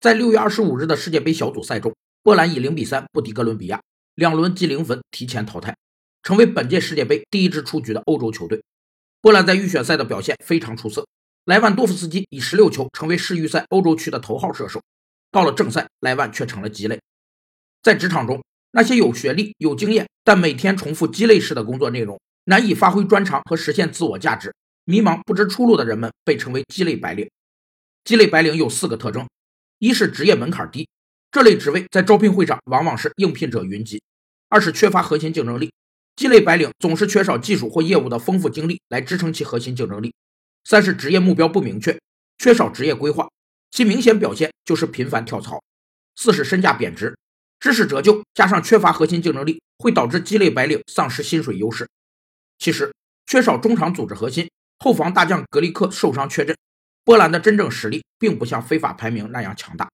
在六月二十五日的世界杯小组赛中，波兰以零比三不敌哥伦比亚，两轮积零分提前淘汰，成为本届世界杯第一支出局的欧洲球队。波兰在预选赛的表现非常出色，莱万多夫斯基以十六球成为世预赛欧洲区的头号射手。到了正赛，莱万却成了鸡肋。在职场中，那些有学历、有经验，但每天重复鸡肋式的工作内容，难以发挥专长和实现自我价值，迷茫不知出路的人们被称为鸡肋白领。鸡肋白领有四个特征：一是职业门槛低，这类职位在招聘会上往往是应聘者云集；二是缺乏核心竞争力，鸡肋白领总是缺少技术或业务的丰富经历来支撑其核心竞争力；三是职业目标不明确，缺少职业规划，其明显表现就是频繁跳槽；四是身价贬值，知识折旧加上缺乏核心竞争力，会导致鸡肋白领丧失薪水优势。其实，缺少中场组织核心，后防大将格里克受伤缺阵。波兰的真正实力并不像非法排名那样强大。